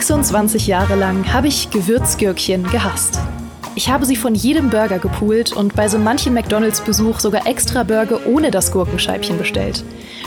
26 Jahre lang habe ich Gewürzgürkchen gehasst. Ich habe sie von jedem Burger gepoolt und bei so manchem McDonalds-Besuch sogar extra Burger ohne das Gurkenscheibchen bestellt.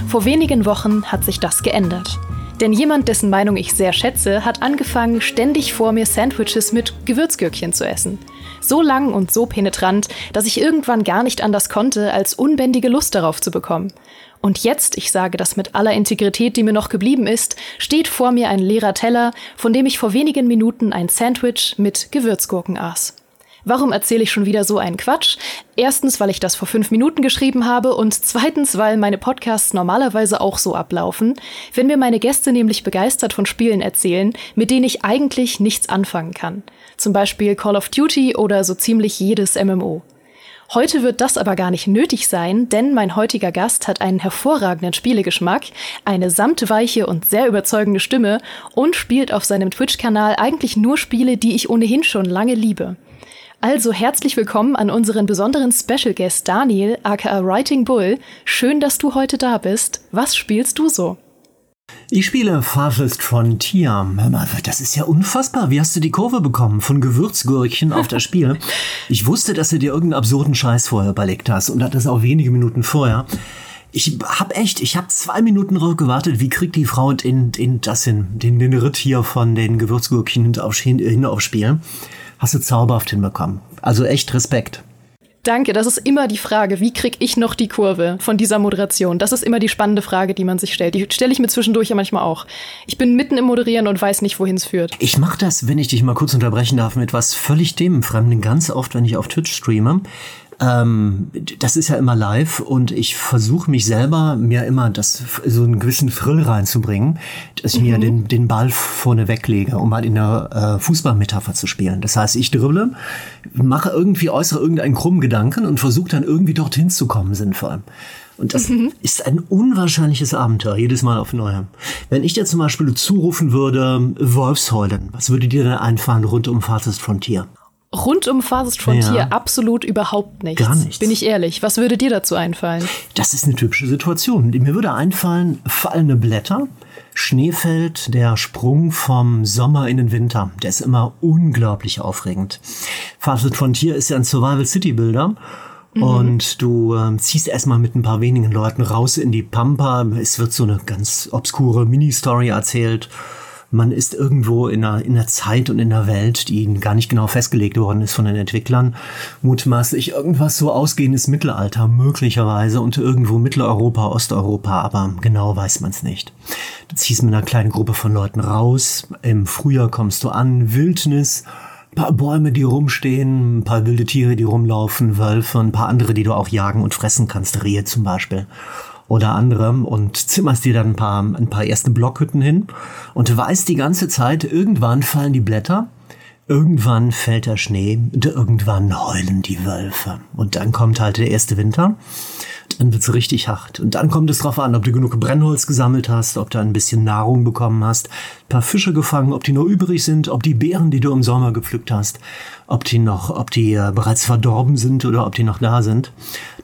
Vor wenigen Wochen hat sich das geändert. Denn jemand, dessen Meinung ich sehr schätze, hat angefangen, ständig vor mir Sandwiches mit Gewürzgürkchen zu essen. So lang und so penetrant, dass ich irgendwann gar nicht anders konnte, als unbändige Lust darauf zu bekommen. Und jetzt, ich sage das mit aller Integrität, die mir noch geblieben ist, steht vor mir ein leerer Teller, von dem ich vor wenigen Minuten ein Sandwich mit Gewürzgurken aß. Warum erzähle ich schon wieder so einen Quatsch? Erstens, weil ich das vor fünf Minuten geschrieben habe und zweitens, weil meine Podcasts normalerweise auch so ablaufen, wenn mir meine Gäste nämlich begeistert von Spielen erzählen, mit denen ich eigentlich nichts anfangen kann. Zum Beispiel Call of Duty oder so ziemlich jedes MMO. Heute wird das aber gar nicht nötig sein, denn mein heutiger Gast hat einen hervorragenden Spielegeschmack, eine samtweiche und sehr überzeugende Stimme und spielt auf seinem Twitch-Kanal eigentlich nur Spiele, die ich ohnehin schon lange liebe. Also herzlich willkommen an unseren besonderen Special Guest Daniel, aka Writing Bull. Schön, dass du heute da bist. Was spielst du so? Ich spiele Farthest Frontier. Das ist ja unfassbar. Wie hast du die Kurve bekommen? Von Gewürzgurkchen auf das Spiel. Ich wusste, dass du dir irgendeinen absurden Scheiß vorher überlegt hast und das auch wenige Minuten vorher. Ich hab echt, ich hab zwei Minuten drauf gewartet, wie kriegt die Frau den, den, das hin, den, den Ritt hier von den Gewürzgurkchen aufs, hin aufs Spiel hast du zauberhaft hinbekommen. Also echt Respekt. Danke, das ist immer die Frage, wie kriege ich noch die Kurve von dieser Moderation? Das ist immer die spannende Frage, die man sich stellt. Die stelle ich mir zwischendurch ja manchmal auch. Ich bin mitten im Moderieren und weiß nicht, wohin es führt. Ich mache das, wenn ich dich mal kurz unterbrechen darf, mit was völlig Themenfremden, ganz oft, wenn ich auf Twitch streame. Ähm, das ist ja immer live und ich versuche mich selber mir immer das so einen gewissen Thrill reinzubringen, dass ich mhm. mir den, den Ball vorne weglege, um mal in der äh, Fußballmetapher zu spielen. Das heißt, ich dribble, mache irgendwie äußere irgendeinen krummen Gedanken und versuche dann irgendwie dorthin zu kommen, sinnvoll. Und das mhm. ist ein unwahrscheinliches Abenteuer, jedes Mal auf Neue. Wenn ich dir zum Beispiel zurufen würde, Wolfsheulen, was würde dir denn einfallen rund um Farthest Frontier? Rund um Farthest Frontier ja. absolut überhaupt nichts. Gar nichts. Bin ich ehrlich. Was würde dir dazu einfallen? Das ist eine typische Situation. Mir würde einfallen, fallende Blätter, Schnee fällt, der Sprung vom Sommer in den Winter. Der ist immer unglaublich aufregend. Farthest Frontier ist ja ein Survival City Builder. Mhm. Und du äh, ziehst erstmal mit ein paar wenigen Leuten raus in die Pampa. Es wird so eine ganz obskure Mini-Story erzählt man ist irgendwo in einer, in einer Zeit und in einer Welt, die gar nicht genau festgelegt worden ist von den Entwicklern. Mutmaßlich irgendwas so ausgehendes Mittelalter, möglicherweise und irgendwo Mitteleuropa, Osteuropa, aber genau weiß man es nicht. Du ziehst mit einer kleinen Gruppe von Leuten raus. Im Frühjahr kommst du an, Wildnis, paar Bäume, die rumstehen, ein paar wilde Tiere, die rumlaufen, Wölfe, ein paar andere, die du auch jagen und fressen kannst, Rehe zum Beispiel oder anderem und zimmerst dir dann ein paar, ein paar erste Blockhütten hin und weißt die ganze Zeit, irgendwann fallen die Blätter, irgendwann fällt der Schnee und irgendwann heulen die Wölfe. Und dann kommt halt der erste Winter dann wird's richtig hart. Und dann kommt es drauf an, ob du genug Brennholz gesammelt hast, ob du ein bisschen Nahrung bekommen hast, paar Fische gefangen, ob die noch übrig sind, ob die Beeren, die du im Sommer gepflückt hast, ob die noch, ob die äh, bereits verdorben sind oder ob die noch da sind.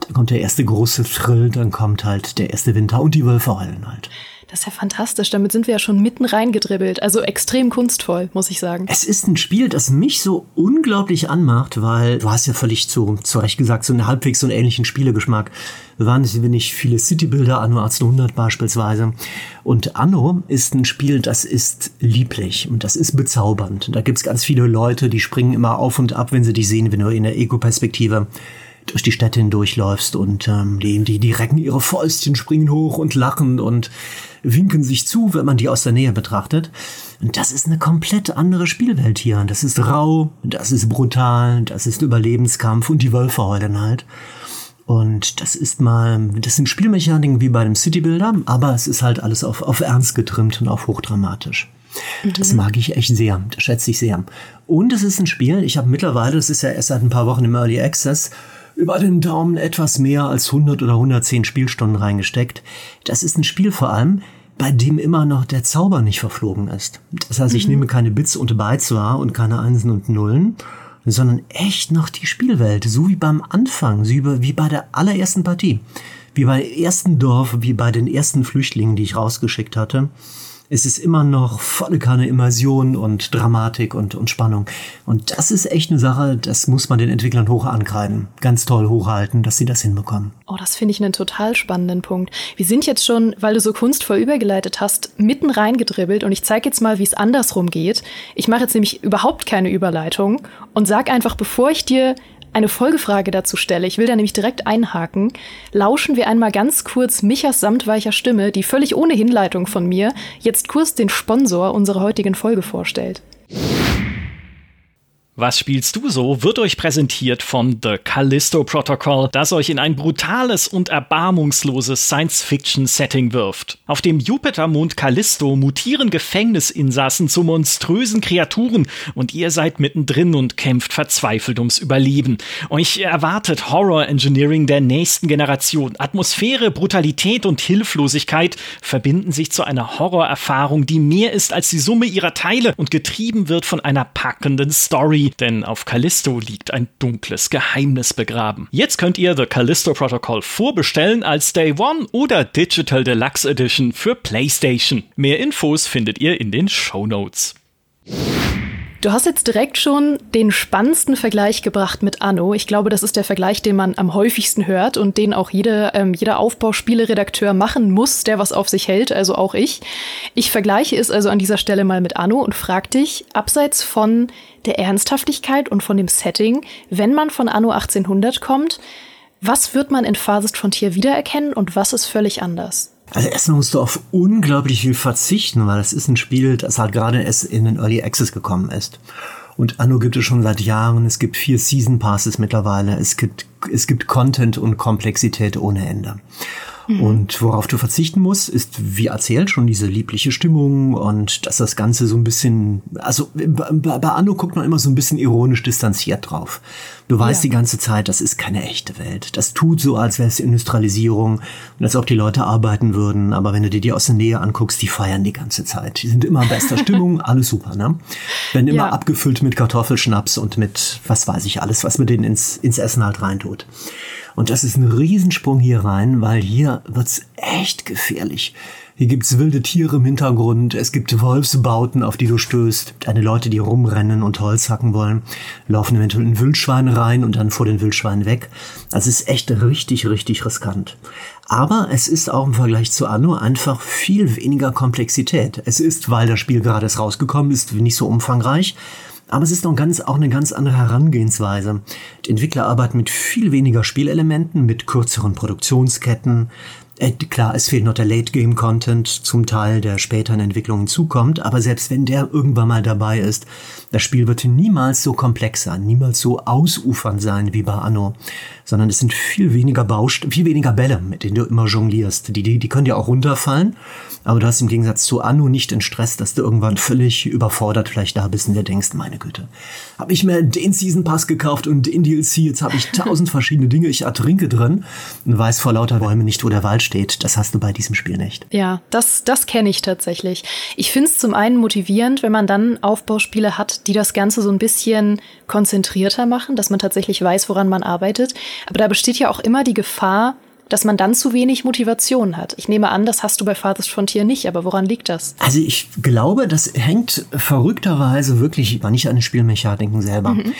Dann kommt der erste große Thrill, dann kommt halt der erste Winter und die Wölfe heulen halt. Das ist ja fantastisch. Damit sind wir ja schon mitten reingedribbelt. Also extrem kunstvoll, muss ich sagen. Es ist ein Spiel, das mich so unglaublich anmacht, weil du hast ja völlig zu, zu Recht gesagt, so einen halbwegs so einen ähnlichen Spielegeschmack. Wir waren nicht viele City-Builder, Anno 1800 beispielsweise. Und Anno ist ein Spiel, das ist lieblich und das ist bezaubernd. Da gibt's ganz viele Leute, die springen immer auf und ab, wenn sie dich sehen, wenn du in der Ego-Perspektive durch die Städte hindurchläufst und ähm, die, die recken ihre Fäustchen, springen hoch und lachen und winken sich zu, wenn man die aus der Nähe betrachtet. Und das ist eine komplett andere Spielwelt hier. Das ist rau, das ist brutal, das ist Überlebenskampf und die Wölfe heulen halt. Und das ist mal, das sind Spielmechaniken wie bei dem City Builder, aber es ist halt alles auf, auf Ernst getrimmt und auf hochdramatisch. Mhm. Das mag ich echt sehr, das schätze ich sehr. Und es ist ein Spiel, ich habe mittlerweile, das ist ja erst seit ein paar Wochen im Early Access, über den Daumen etwas mehr als 100 oder 110 Spielstunden reingesteckt. Das ist ein Spiel vor allem, bei dem immer noch der Zauber nicht verflogen ist. Das heißt, ich mhm. nehme keine Bits und Bytes wahr und keine Einsen und Nullen, sondern echt noch die Spielwelt, so wie beim Anfang, wie bei der allerersten Partie, wie beim ersten Dorf, wie bei den ersten Flüchtlingen, die ich rausgeschickt hatte. Es ist immer noch volle Kanne Immersion und Dramatik und, und Spannung. Und das ist echt eine Sache, das muss man den Entwicklern hoch ankreiden. Ganz toll hochhalten, dass sie das hinbekommen. Oh, das finde ich einen total spannenden Punkt. Wir sind jetzt schon, weil du so kunstvoll übergeleitet hast, mitten reingedribbelt und ich zeige jetzt mal, wie es andersrum geht. Ich mache jetzt nämlich überhaupt keine Überleitung und sag einfach, bevor ich dir eine Folgefrage dazu stelle, ich will da nämlich direkt einhaken, lauschen wir einmal ganz kurz Michas samtweicher Stimme, die völlig ohne Hinleitung von mir jetzt kurz den Sponsor unserer heutigen Folge vorstellt. Was spielst du so? wird euch präsentiert von The Callisto Protocol, das euch in ein brutales und erbarmungsloses Science-Fiction-Setting wirft. Auf dem Jupitermond Callisto mutieren Gefängnisinsassen zu monströsen Kreaturen und ihr seid mittendrin und kämpft verzweifelt ums Überleben. Euch erwartet Horror-Engineering der nächsten Generation. Atmosphäre, Brutalität und Hilflosigkeit verbinden sich zu einer Horrorerfahrung, die mehr ist als die Summe ihrer Teile und getrieben wird von einer packenden Story denn auf Callisto liegt ein dunkles Geheimnis begraben. Jetzt könnt ihr The Callisto Protocol vorbestellen als Day One oder Digital Deluxe Edition für PlayStation. Mehr Infos findet ihr in den Show Notes. Du hast jetzt direkt schon den spannendsten Vergleich gebracht mit Anno. Ich glaube, das ist der Vergleich, den man am häufigsten hört und den auch jede, ähm, jeder Aufbauspieleredakteur machen muss, der was auf sich hält, also auch ich. Ich vergleiche es also an dieser Stelle mal mit Anno und frag dich, abseits von der Ernsthaftigkeit und von dem Setting, wenn man von Anno 1800 kommt, was wird man in Phasist Frontier wiedererkennen und was ist völlig anders? Also erstmal musst du auf unglaublich viel verzichten, weil es ist ein Spiel, das halt gerade erst in den Early Access gekommen ist. Und Anno gibt es schon seit Jahren. Es gibt vier Season Passes mittlerweile. Es gibt, es gibt Content und Komplexität ohne Ende. Mhm. Und worauf du verzichten musst, ist, wie erzählt, schon diese liebliche Stimmung und dass das Ganze so ein bisschen, also bei Anno guckt man immer so ein bisschen ironisch distanziert drauf. Du weißt ja. die ganze Zeit, das ist keine echte Welt. Das tut so, als wäre es Industrialisierung und als ob die Leute arbeiten würden. Aber wenn du dir die aus der Nähe anguckst, die feiern die ganze Zeit. Die sind immer in bester Stimmung, alles super, ne? Werden immer ja. abgefüllt mit Kartoffelschnaps und mit, was weiß ich, alles, was man denen ins, ins Essen halt reintut. Und das ist ein Riesensprung hier rein, weil hier wird's echt gefährlich. Hier gibt's wilde Tiere im Hintergrund, es gibt Wolfsbauten, auf die du stößt, eine Leute, die rumrennen und Holz hacken wollen, laufen eventuell in Wildschweine rein und dann vor den Wildschweinen weg. Es ist echt richtig, richtig riskant. Aber es ist auch im Vergleich zu Anno einfach viel weniger Komplexität. Es ist, weil das Spiel gerade rausgekommen ist, nicht so umfangreich. Aber es ist noch ganz, auch eine ganz andere Herangehensweise. Die Entwickler arbeiten mit viel weniger Spielelementen, mit kürzeren Produktionsketten, äh, klar, es fehlt noch der Late-Game-Content zum Teil, der später in Entwicklungen zukommt, aber selbst wenn der irgendwann mal dabei ist, das Spiel wird niemals so komplex sein, niemals so ausufernd sein wie bei Anno, sondern es sind viel weniger Baust viel weniger Bälle, mit denen du immer jonglierst. Die, die, die können dir auch runterfallen, aber du hast im Gegensatz zu Anno nicht den Stress, dass du irgendwann völlig überfordert vielleicht da bist und dir denkst, meine Güte, habe ich mir den Season Pass gekauft und den DLC, jetzt habe ich tausend verschiedene Dinge, ich ertrinke drin und weiß vor lauter Bäumen nicht, wo der Wald steht. Das hast du bei diesem Spiel nicht. Ja, das, das kenne ich tatsächlich. Ich finde es zum einen motivierend, wenn man dann Aufbauspiele hat, die das Ganze so ein bisschen konzentrierter machen, dass man tatsächlich weiß, woran man arbeitet. Aber da besteht ja auch immer die Gefahr, dass man dann zu wenig Motivation hat. Ich nehme an, das hast du bei Farthest Frontier nicht, aber woran liegt das? Also ich glaube, das hängt verrückterweise wirklich nicht an den Spielmechaniken selber. Mhm.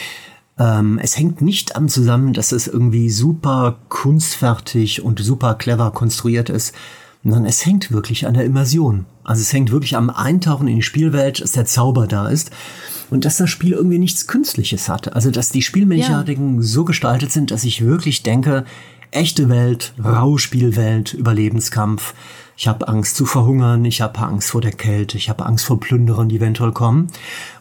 Ähm, es hängt nicht am zusammen, dass es irgendwie super kunstfertig und super clever konstruiert ist, sondern es hängt wirklich an der Immersion. Also es hängt wirklich am Eintauchen in die Spielwelt, dass der Zauber da ist und dass das Spiel irgendwie nichts Künstliches hat. Also dass die Spielmechaniken ja. so gestaltet sind, dass ich wirklich denke, echte Welt, raue Spielwelt, Überlebenskampf. Ich habe Angst zu verhungern, ich habe Angst vor der Kälte, ich habe Angst vor Plünderern, die eventuell kommen.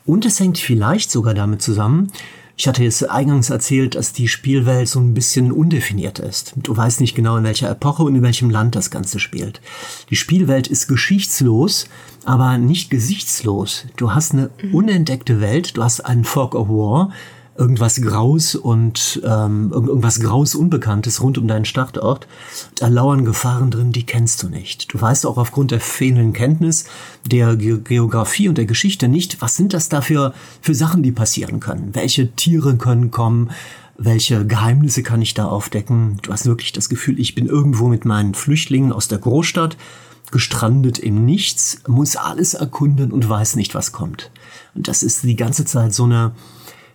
Und es hängt vielleicht sogar damit zusammen, ich hatte jetzt eingangs erzählt, dass die Spielwelt so ein bisschen undefiniert ist. Du weißt nicht genau, in welcher Epoche und in welchem Land das Ganze spielt. Die Spielwelt ist geschichtslos, aber nicht gesichtslos. Du hast eine mhm. unentdeckte Welt, du hast einen Fog of War, irgendwas Graus und ähm, irgendwas Graus Unbekanntes rund um deinen Startort. Da lauern Gefahren drin, die kennst du nicht. Du weißt auch aufgrund der fehlenden Kenntnis der Ge Geografie und der Geschichte nicht, was sind das da für, für Sachen, die passieren können. Welche Tiere können kommen, welche Geheimnisse kann ich da aufdecken? Du hast wirklich das Gefühl, ich bin irgendwo mit meinen Flüchtlingen aus der Großstadt gestrandet im Nichts, muss alles erkunden und weiß nicht, was kommt. Und das ist die ganze Zeit so eine,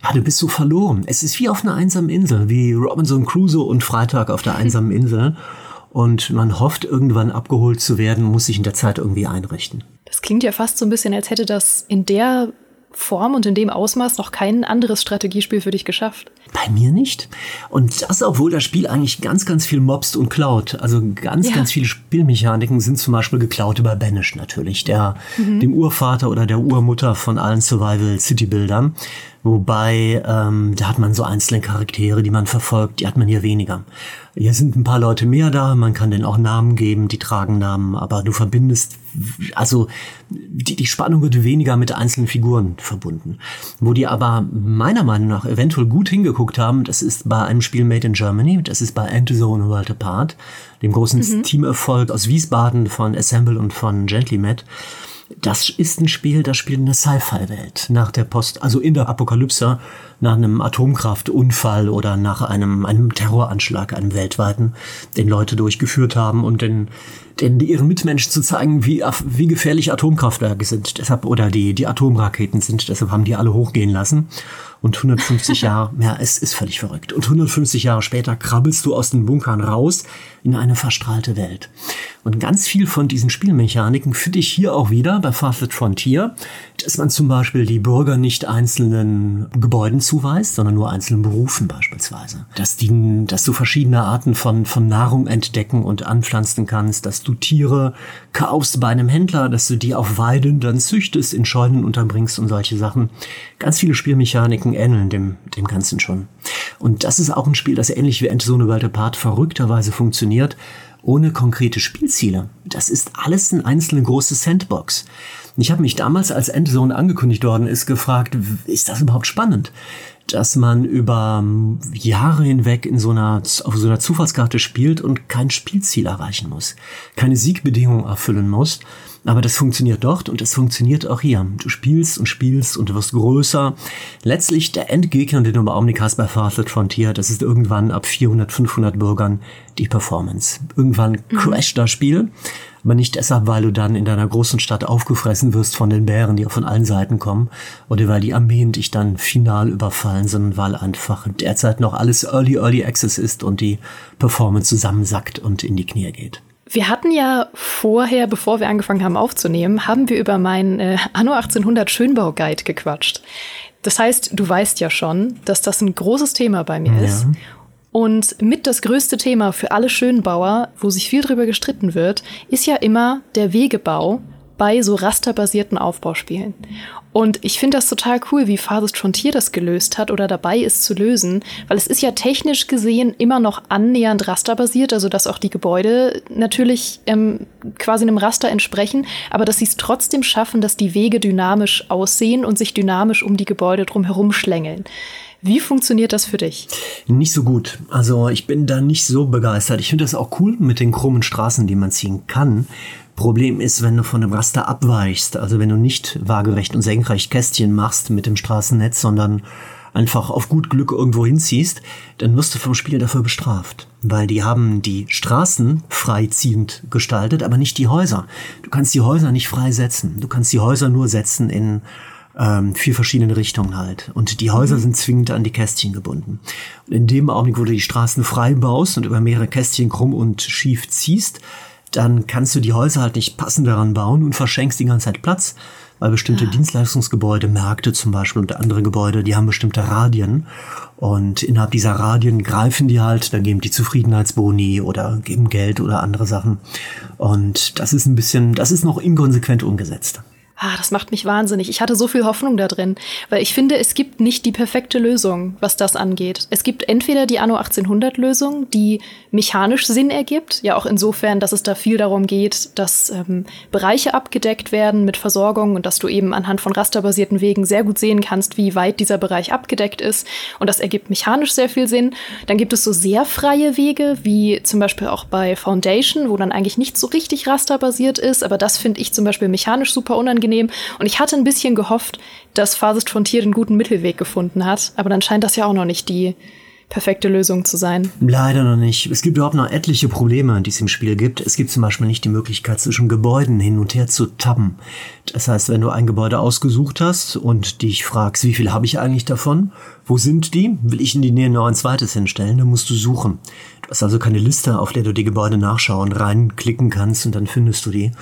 ja, du bist so verloren. Es ist wie auf einer einsamen Insel, wie Robinson Crusoe und Freitag auf der einsamen Insel. Und man hofft, irgendwann abgeholt zu werden, muss sich in der Zeit irgendwie einrichten. Das klingt ja fast so ein bisschen, als hätte das in der Form und in dem Ausmaß noch kein anderes Strategiespiel für dich geschafft. Bei mir nicht. Und das, obwohl das Spiel eigentlich ganz, ganz viel mobst und klaut. Also ganz, ja. ganz viele Spielmechaniken sind zum Beispiel geklaut über Banish natürlich, der, mhm. dem Urvater oder der Urmutter von allen Survival City Bildern. Wobei, ähm, da hat man so einzelne Charaktere, die man verfolgt, die hat man hier weniger. Hier sind ein paar Leute mehr da, man kann denen auch Namen geben, die tragen Namen, aber du verbindest, also die, die Spannung wird weniger mit einzelnen Figuren verbunden. Wo die aber meiner Meinung nach eventuell gut hingeguckt haben, das ist bei einem Spiel Made in Germany, das ist bei Endzone World Apart, dem großen mhm. Teamerfolg aus Wiesbaden von Assemble und von Gently Met. Das ist ein Spiel, das spielt in der Sci-Fi-Welt. Nach der Post, also in der Apokalypse, nach einem Atomkraftunfall oder nach einem, einem Terroranschlag, einem weltweiten, den Leute durchgeführt haben und den, den ihren Mitmenschen zu zeigen, wie, wie gefährlich Atomkraftwerke sind. Deshalb, oder die, die Atomraketen sind. Deshalb haben die alle hochgehen lassen. Und 150 Jahre, ja, es ist völlig verrückt. Und 150 Jahre später krabbelst du aus den Bunkern raus in eine verstrahlte Welt. Und ganz viel von diesen Spielmechaniken finde ich hier auch wieder bei Farfetch Frontier, dass man zum Beispiel die Bürger nicht einzelnen Gebäuden zuweist, sondern nur einzelnen Berufen beispielsweise. Dass, die, dass du verschiedene Arten von, von Nahrung entdecken und anpflanzen kannst, dass du Tiere kaufst bei einem Händler, dass du die auf Weiden dann züchtest, in Scheunen unterbringst und solche Sachen. Ganz viele Spielmechaniken ähneln dem, dem Ganzen schon. Und das ist auch ein Spiel, das ähnlich wie Endzone World Apart verrückterweise funktioniert, ohne konkrete Spielziele. Das ist alles eine einzelne große Sandbox. Ich habe mich damals, als Endzone angekündigt worden ist, gefragt, ist das überhaupt spannend? Dass man über Jahre hinweg in so einer, auf so einer Zufallskarte spielt und kein Spielziel erreichen muss, keine Siegbedingungen erfüllen muss, aber das funktioniert dort und es funktioniert auch hier. Du spielst und spielst und du wirst größer. Letztlich der Endgegner, den du bei Omnic hast bei Farthed Frontier, das ist irgendwann ab 400, 500 Bürgern die Performance. Irgendwann mhm. crasht das Spiel, aber nicht deshalb, weil du dann in deiner großen Stadt aufgefressen wirst von den Bären, die von allen Seiten kommen, oder weil die Armeen dich dann final überfallen, sondern weil einfach derzeit noch alles Early, Early Access ist und die Performance zusammensackt und in die Knie geht. Wir hatten ja vorher, bevor wir angefangen haben aufzunehmen, haben wir über meinen äh, Anno 1800 Schönbau-Guide gequatscht. Das heißt, du weißt ja schon, dass das ein großes Thema bei mir ja. ist. Und mit das größte Thema für alle Schönbauer, wo sich viel drüber gestritten wird, ist ja immer der Wegebau bei so rasterbasierten Aufbauspielen. Und ich finde das total cool, wie Farthest Frontier das gelöst hat oder dabei ist zu lösen, weil es ist ja technisch gesehen immer noch annähernd rasterbasiert, also dass auch die Gebäude natürlich ähm, quasi einem Raster entsprechen, aber dass sie es trotzdem schaffen, dass die Wege dynamisch aussehen und sich dynamisch um die Gebäude drumherum schlängeln. Wie funktioniert das für dich? Nicht so gut. Also ich bin da nicht so begeistert. Ich finde das auch cool mit den krummen Straßen, die man ziehen kann. Problem ist, wenn du von dem Raster abweichst, also wenn du nicht waagerecht und senkrecht Kästchen machst mit dem Straßennetz, sondern einfach auf gut Glück irgendwo hinziehst, dann wirst du vom Spiel dafür bestraft. Weil die haben die Straßen freiziehend gestaltet, aber nicht die Häuser. Du kannst die Häuser nicht frei setzen. Du kannst die Häuser nur setzen in ähm, vier verschiedene Richtungen halt. Und die Häuser mhm. sind zwingend an die Kästchen gebunden. Und in dem Augenblick, wo du die Straßen frei baust und über mehrere Kästchen krumm und schief ziehst, dann kannst du die Häuser halt nicht passend daran bauen und verschenkst die ganze Zeit Platz, weil bestimmte ja. Dienstleistungsgebäude, Märkte zum Beispiel und andere Gebäude, die haben bestimmte Radien und innerhalb dieser Radien greifen die halt, dann geben die Zufriedenheitsboni oder geben Geld oder andere Sachen und das ist ein bisschen, das ist noch inkonsequent umgesetzt. Ah, das macht mich wahnsinnig. Ich hatte so viel Hoffnung da drin, weil ich finde, es gibt nicht die perfekte Lösung, was das angeht. Es gibt entweder die Anno 1800 Lösung, die mechanisch Sinn ergibt, ja auch insofern, dass es da viel darum geht, dass ähm, Bereiche abgedeckt werden mit Versorgung und dass du eben anhand von rasterbasierten Wegen sehr gut sehen kannst, wie weit dieser Bereich abgedeckt ist. Und das ergibt mechanisch sehr viel Sinn. Dann gibt es so sehr freie Wege, wie zum Beispiel auch bei Foundation, wo dann eigentlich nicht so richtig rasterbasiert ist, aber das finde ich zum Beispiel mechanisch super unangenehm. Und ich hatte ein bisschen gehofft, dass Farthest Frontier den guten Mittelweg gefunden hat. Aber dann scheint das ja auch noch nicht die, perfekte Lösung zu sein. Leider noch nicht. Es gibt überhaupt noch etliche Probleme, die es im Spiel gibt. Es gibt zum Beispiel nicht die Möglichkeit, zwischen Gebäuden hin und her zu tappen. Das heißt, wenn du ein Gebäude ausgesucht hast und dich fragst, wie viel habe ich eigentlich davon? Wo sind die? Will ich in die Nähe noch ein zweites hinstellen? Dann musst du suchen. Du hast also keine Liste, auf der du die Gebäude nachschauen, reinklicken kannst und dann findest du die.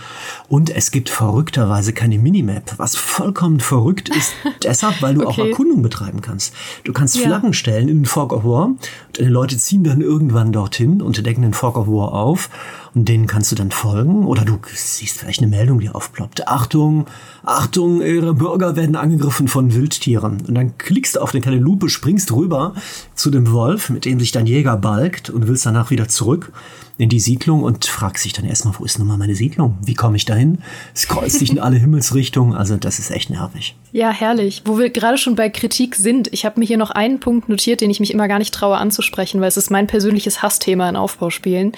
Und es gibt verrückterweise keine Minimap, was vollkommen verrückt ist, deshalb, weil du okay. auch Erkundung betreiben kannst. Du kannst ja. Flaggen stellen in den Fog of War und deine Leute ziehen dann irgendwann dorthin und decken den Fog of War auf und denen kannst du dann folgen oder du siehst vielleicht eine Meldung, die aufploppt. Achtung, Achtung, ihre Bürger werden angegriffen von Wildtieren. Und dann klickst du auf eine kleine Lupe, springst rüber zu dem Wolf, mit dem sich dein Jäger balgt und willst danach wieder zurück in die Siedlung und fragst dich dann erstmal, wo ist nun mal meine Siedlung? Wie komme ich dahin? Es kreuzt sich in alle Himmelsrichtungen, also das ist echt nervig. Ja, herrlich. Wo wir gerade schon bei Kritik sind, ich habe mir hier noch einen Punkt notiert, den ich mich immer gar nicht traue anzusprechen, weil es ist mein persönliches Hassthema in Aufbauspielen.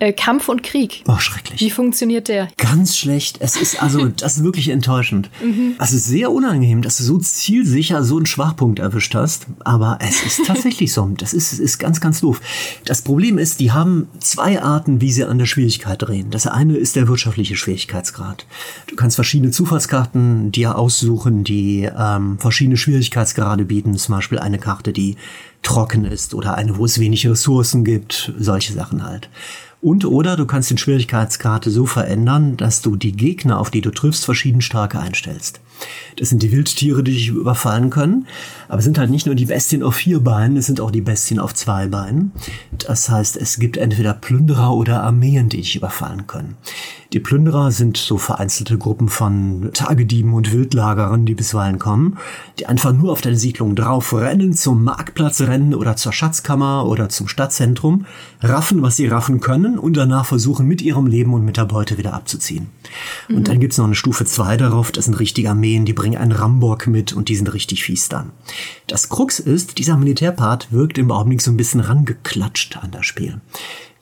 Äh, Kampf und Krieg. Oh, schrecklich. Wie funktioniert der? Ganz schlecht. Es ist also, das ist wirklich enttäuschend. Mhm. Also sehr unangenehm, dass du so zielsicher so einen Schwachpunkt erwischt hast. Aber es ist tatsächlich so. Das ist, ist ganz, ganz doof. Das Problem ist, die haben zwei Arten, wie sie an der Schwierigkeit drehen. Das eine ist der wirtschaftliche Schwierigkeitsgrad. Du kannst verschiedene Zufallskarten dir aussuchen, die ähm, verschiedene Schwierigkeitsgrade bieten. Zum Beispiel eine Karte, die trocken ist oder eine, wo es wenig Ressourcen gibt. Solche Sachen halt. Und oder du kannst den Schwierigkeitskarte so verändern, dass du die Gegner, auf die du triffst, verschieden starke einstellst. Das sind die Wildtiere, die dich überfallen können. Aber es sind halt nicht nur die Bestien auf vier Beinen, es sind auch die Bestien auf zwei Beinen. Das heißt, es gibt entweder Plünderer oder Armeen, die dich überfallen können. Die Plünderer sind so vereinzelte Gruppen von Tagedieben und Wildlagerern, die bisweilen kommen, die einfach nur auf deine Siedlung drauf rennen, zum Marktplatz rennen oder zur Schatzkammer oder zum Stadtzentrum, raffen, was sie raffen können und danach versuchen, mit ihrem Leben und mit der Beute wieder abzuziehen. Mhm. Und dann gibt's noch eine Stufe zwei darauf, das sind richtige Armeen, die bringen einen Rambock mit und die sind richtig fies dann. Das Krux ist, dieser Militärpart wirkt im Augenblick so ein bisschen rangeklatscht an das Spiel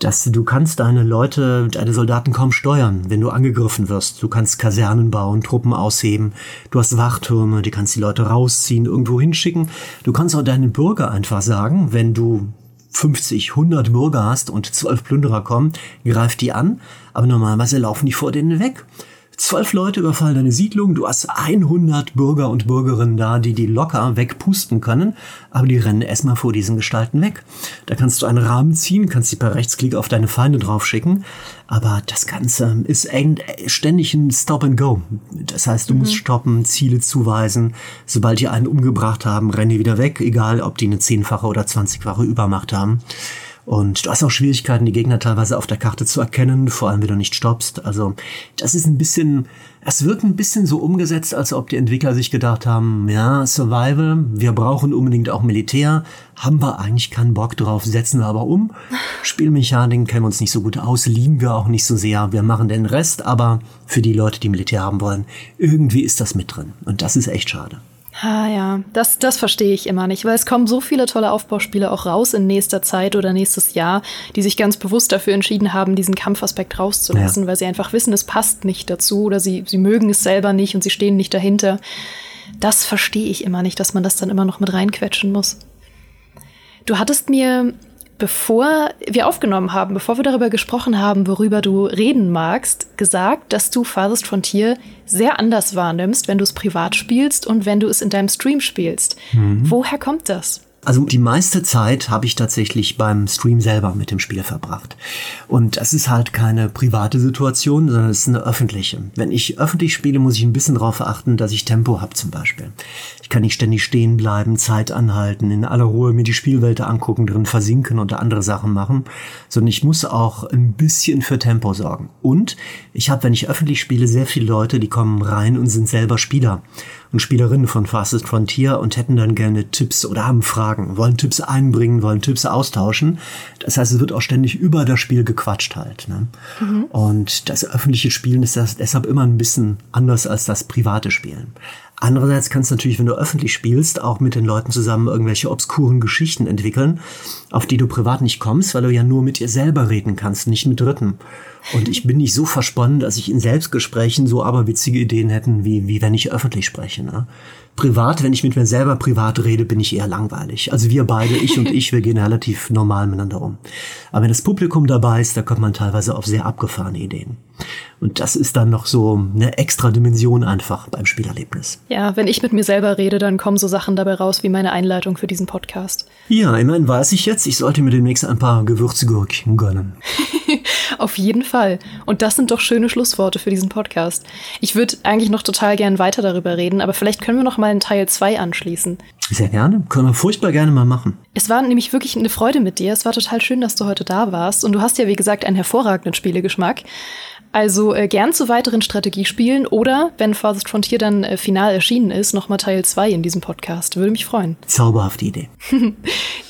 dass du kannst deine Leute, deine Soldaten kaum steuern, wenn du angegriffen wirst. Du kannst Kasernen bauen, Truppen ausheben, du hast Wachtürme, die kannst die Leute rausziehen, irgendwo hinschicken. Du kannst auch deinen Bürger einfach sagen, wenn du 50, 100 Bürger hast und 12 Plünderer kommen, greif die an, aber normalerweise laufen die vor denen weg. Zwölf Leute überfallen deine Siedlung, du hast 100 Bürger und Bürgerinnen da, die die locker wegpusten können, aber die rennen erstmal vor diesen Gestalten weg. Da kannst du einen Rahmen ziehen, kannst die per Rechtsklick auf deine Feinde draufschicken, aber das Ganze ist ständig ein Stop and Go. Das heißt, du mhm. musst stoppen, Ziele zuweisen. Sobald die einen umgebracht haben, rennen die wieder weg, egal ob die eine zehnfache oder zwanzigfache Übermacht haben. Und du hast auch Schwierigkeiten, die Gegner teilweise auf der Karte zu erkennen, vor allem wenn du nicht stoppst. Also das ist ein bisschen, es wird ein bisschen so umgesetzt, als ob die Entwickler sich gedacht haben, ja, Survival, wir brauchen unbedingt auch Militär, haben wir eigentlich keinen Bock drauf, setzen wir aber um. Spielmechaniken kennen wir uns nicht so gut aus, lieben wir auch nicht so sehr, wir machen den Rest, aber für die Leute, die Militär haben wollen, irgendwie ist das mit drin. Und das ist echt schade. Ah ja, das, das verstehe ich immer nicht, weil es kommen so viele tolle Aufbauspiele auch raus in nächster Zeit oder nächstes Jahr, die sich ganz bewusst dafür entschieden haben, diesen Kampfaspekt rauszulassen, ja. weil sie einfach wissen, es passt nicht dazu oder sie, sie mögen es selber nicht und sie stehen nicht dahinter. Das verstehe ich immer nicht, dass man das dann immer noch mit reinquetschen muss. Du hattest mir bevor wir aufgenommen haben, bevor wir darüber gesprochen haben, worüber du reden magst, gesagt, dass du Farthest Frontier sehr anders wahrnimmst, wenn du es privat spielst und wenn du es in deinem Stream spielst. Mhm. Woher kommt das? Also die meiste Zeit habe ich tatsächlich beim Stream selber mit dem Spiel verbracht. Und das ist halt keine private Situation, sondern es ist eine öffentliche. Wenn ich öffentlich spiele, muss ich ein bisschen darauf achten, dass ich Tempo habe zum Beispiel. Ich kann nicht ständig stehen bleiben, Zeit anhalten, in aller Ruhe mir die Spielwelt angucken, drin versinken und andere Sachen machen, sondern ich muss auch ein bisschen für Tempo sorgen. Und ich habe, wenn ich öffentlich spiele, sehr viele Leute, die kommen rein und sind selber Spieler und Spielerinnen von Fastest Frontier und hätten dann gerne Tipps oder haben Fragen, wollen Tipps einbringen, wollen Tipps austauschen. Das heißt, es wird auch ständig über das Spiel gequatscht halt. Ne? Mhm. Und das öffentliche Spielen ist das deshalb immer ein bisschen anders als das private Spielen. Andererseits kannst du natürlich, wenn du öffentlich spielst, auch mit den Leuten zusammen irgendwelche obskuren Geschichten entwickeln, auf die du privat nicht kommst, weil du ja nur mit dir selber reden kannst, nicht mit Dritten. Und ich bin nicht so versponnen, dass ich in Selbstgesprächen so aberwitzige Ideen hätten, wie, wie wenn ich öffentlich spreche. Ne? Privat, wenn ich mit mir selber privat rede, bin ich eher langweilig. Also wir beide, ich und ich, wir gehen relativ normal miteinander um. Aber wenn das Publikum dabei ist, da kommt man teilweise auf sehr abgefahrene Ideen. Und das ist dann noch so eine extra Dimension einfach beim Spielerlebnis. Ja, wenn ich mit mir selber rede, dann kommen so Sachen dabei raus wie meine Einleitung für diesen Podcast. Ja, immerhin weiß ich jetzt, ich sollte mir demnächst ein paar Gewürzgurken gönnen. Auf jeden Fall. Und das sind doch schöne Schlussworte für diesen Podcast. Ich würde eigentlich noch total gern weiter darüber reden, aber vielleicht können wir noch mal einen Teil 2 anschließen. Sehr gerne. Können wir furchtbar gerne mal machen. Es war nämlich wirklich eine Freude mit dir. Es war total schön, dass du heute da warst. Und du hast ja, wie gesagt, einen hervorragenden Spielegeschmack. Also äh, gern zu weiteren Strategiespielen oder, wenn Farthest Frontier dann äh, final erschienen ist, nochmal Teil 2 in diesem Podcast. Würde mich freuen. Zauberhafte Idee.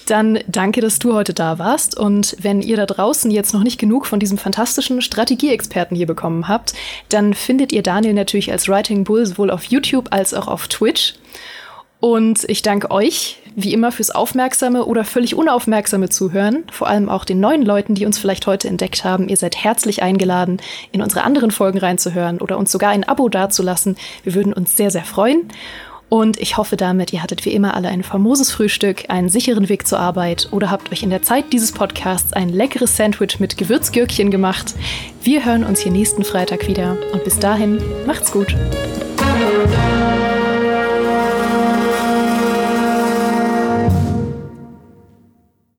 dann danke, dass du heute da warst. Und wenn ihr da draußen jetzt noch nicht genug von diesem fantastischen Strategieexperten hier bekommen habt, dann findet ihr Daniel natürlich als Writing Bull sowohl auf YouTube als auch auf Twitch. Und ich danke euch, wie immer, fürs aufmerksame oder völlig unaufmerksame Zuhören. Vor allem auch den neuen Leuten, die uns vielleicht heute entdeckt haben. Ihr seid herzlich eingeladen, in unsere anderen Folgen reinzuhören oder uns sogar ein Abo dazulassen. Wir würden uns sehr, sehr freuen. Und ich hoffe damit, ihr hattet wie immer alle ein famoses Frühstück, einen sicheren Weg zur Arbeit oder habt euch in der Zeit dieses Podcasts ein leckeres Sandwich mit Gewürzgürkchen gemacht. Wir hören uns hier nächsten Freitag wieder und bis dahin macht's gut.